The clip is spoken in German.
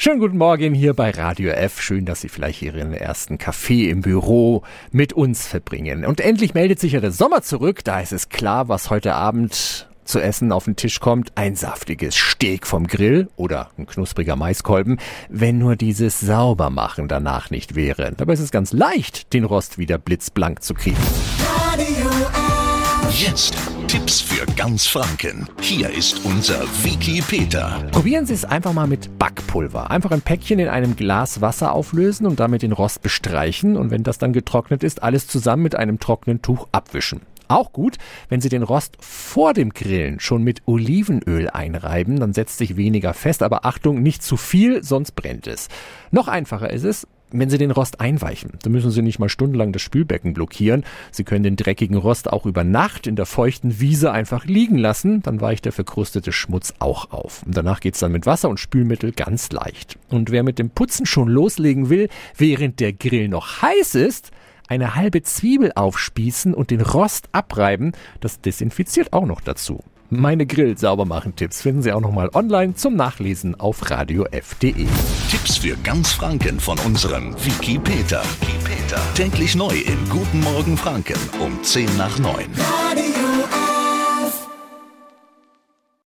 Schönen guten Morgen hier bei Radio F. Schön, dass Sie vielleicht Ihren ersten Kaffee im Büro mit uns verbringen. Und endlich meldet sich ja der Sommer zurück. Da ist es klar, was heute Abend zu essen auf den Tisch kommt. Ein saftiges Steak vom Grill oder ein knuspriger Maiskolben, wenn nur dieses Saubermachen danach nicht wäre. Dabei ist es ganz leicht, den Rost wieder blitzblank zu kriegen. Radio F. Jetzt Tipps für ganz Franken. Hier ist unser Wiki Peter. Probieren Sie es einfach mal mit Backpulver. Einfach ein Päckchen in einem Glas Wasser auflösen und damit den Rost bestreichen und wenn das dann getrocknet ist, alles zusammen mit einem trockenen Tuch abwischen. Auch gut, wenn Sie den Rost vor dem Grillen schon mit Olivenöl einreiben, dann setzt sich weniger fest, aber Achtung, nicht zu viel, sonst brennt es. Noch einfacher ist es, wenn Sie den Rost einweichen, dann müssen Sie nicht mal stundenlang das Spülbecken blockieren. Sie können den dreckigen Rost auch über Nacht in der feuchten Wiese einfach liegen lassen, dann weicht der verkrustete Schmutz auch auf. Und danach geht's dann mit Wasser und Spülmittel ganz leicht. Und wer mit dem Putzen schon loslegen will, während der Grill noch heiß ist, eine halbe Zwiebel aufspießen und den Rost abreiben, das desinfiziert auch noch dazu. Meine Grill-Saubermachen-Tipps finden Sie auch nochmal online zum Nachlesen auf radiof.de. Tipps für ganz Franken von unserem Wiki Peter. Wiki Peter. Täglich neu in Guten Morgen Franken um 10 nach 9. Radio